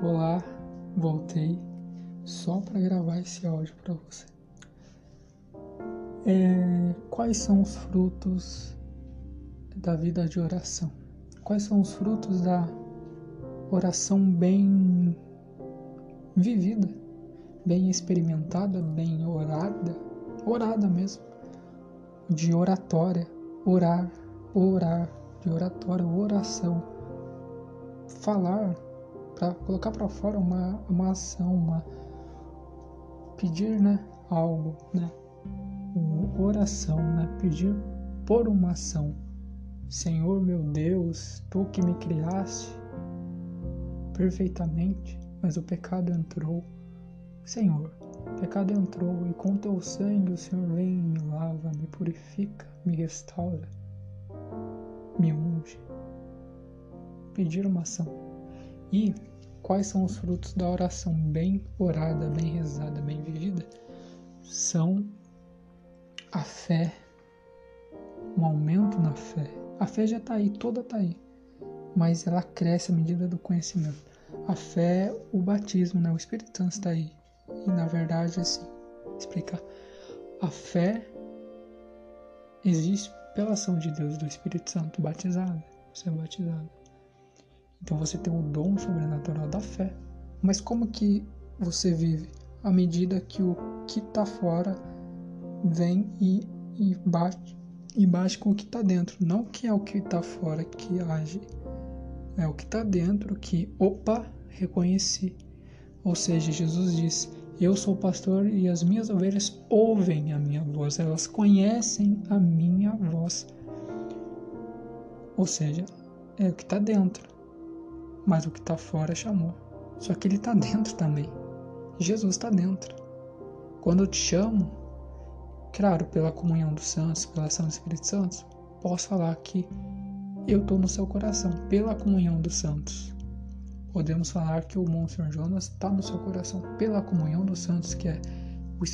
Olá, voltei só para gravar esse áudio para você. É, quais são os frutos da vida de oração? Quais são os frutos da oração bem vivida, bem experimentada, bem orada, orada mesmo, de oratória, orar, orar, de oratória, oração, falar para colocar para fora uma, uma ação, uma pedir, né, algo, né, uma oração, né, pedir por uma ação. Senhor meu Deus, tu que me criaste perfeitamente, mas o pecado entrou. Senhor, o pecado entrou e com teu sangue o Senhor vem e me lava, me purifica, me restaura, me unge. Pedir uma ação. E quais são os frutos da oração bem orada, bem rezada, bem vivida? São a fé, um aumento na fé. A fé já está aí, toda está aí, mas ela cresce à medida do conhecimento. A fé, o batismo, né? o Espírito Santo está aí. E na verdade, assim, explicar. A fé existe pela ação de Deus, do Espírito Santo, batizado. Você é batizado. Então você tem o dom sobrenatural da fé. Mas como que você vive? À medida que o que está fora vem e, e, bate, e bate com o que está dentro. Não que é o que está fora que age. É o que está dentro que, opa, reconheci. Ou seja, Jesus diz: Eu sou pastor e as minhas ovelhas ouvem a minha voz, elas conhecem a minha voz. Ou seja, é o que está dentro mas o que está fora chamou. Só que ele está dentro também. Jesus está dentro. Quando eu te chamo, claro, pela comunhão dos santos, pela ação do Espírito Santo, posso falar que eu estou no seu coração, pela comunhão dos santos. Podemos falar que o Monsenhor Jonas está no seu coração, pela comunhão dos santos, que é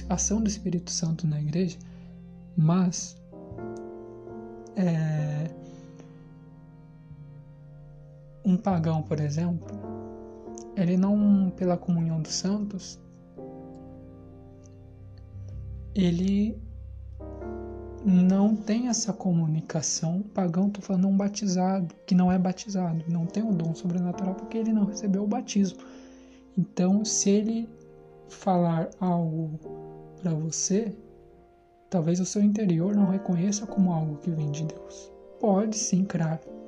a ação do Espírito Santo na igreja, mas é, um pagão, por exemplo, ele não, pela comunhão dos santos, ele não tem essa comunicação. Pagão, estou falando um batizado, que não é batizado, não tem o dom sobrenatural porque ele não recebeu o batismo. Então, se ele falar algo para você, talvez o seu interior não reconheça como algo que vem de Deus. Pode sim, claro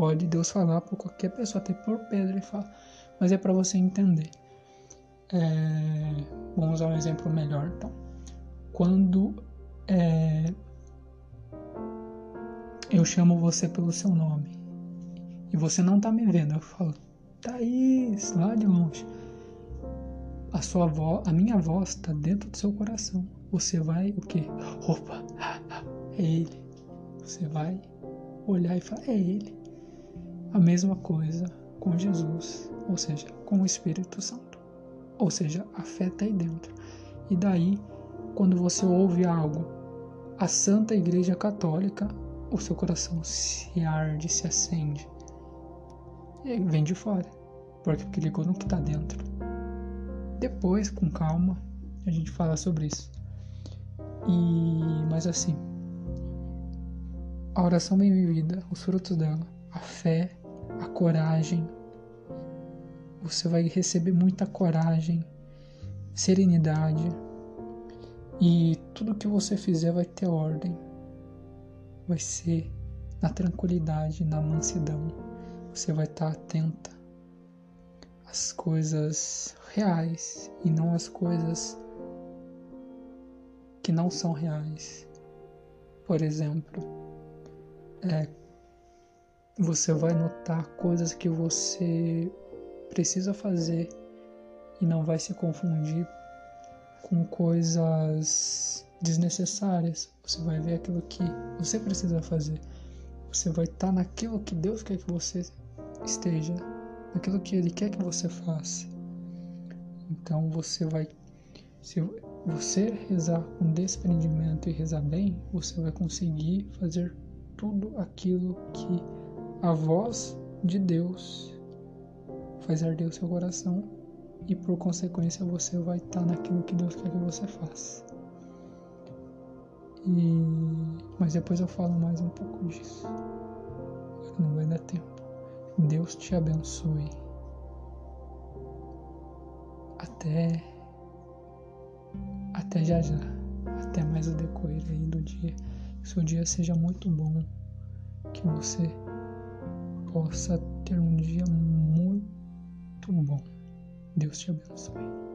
Pode Deus falar por qualquer pessoa, até por Pedro ele fala, mas é para você entender. É, vamos usar um exemplo melhor, então. Quando é, eu chamo você pelo seu nome e você não tá me vendo, eu falo, Thaís, lá de longe. A sua voz, a minha voz está dentro do seu coração. Você vai o quê? Opa, é ele. Você vai olhar e falar, é ele. A mesma coisa com Jesus, ou seja, com o Espírito Santo. Ou seja, a fé está aí dentro. E daí, quando você ouve algo, a Santa Igreja Católica, o seu coração se arde, se acende. E vem de fora, porque ligou no que está dentro. Depois, com calma, a gente fala sobre isso. E, mas assim, a oração bem vivida, os frutos dela, a fé, a coragem. Você vai receber muita coragem, serenidade e tudo que você fizer vai ter ordem. Vai ser na tranquilidade, na mansidão. Você vai estar atenta às coisas reais e não às coisas que não são reais. Por exemplo, é, você vai notar coisas que você precisa fazer e não vai se confundir com coisas desnecessárias. Você vai ver aquilo que você precisa fazer. Você vai estar naquilo que Deus quer que você esteja, naquilo que Ele quer que você faça. Então você vai, se você rezar com desprendimento e rezar bem, você vai conseguir fazer tudo aquilo que a voz de Deus faz arder o seu coração e por consequência você vai estar naquilo que Deus quer que você faça. E mas depois eu falo mais um pouco disso. Não vai dar tempo. Deus te abençoe. Até até já já. Até mais o decorrer aí do dia. Que seu dia seja muito bom. Que você possa ter um dia muito bom. Deus te abençoe.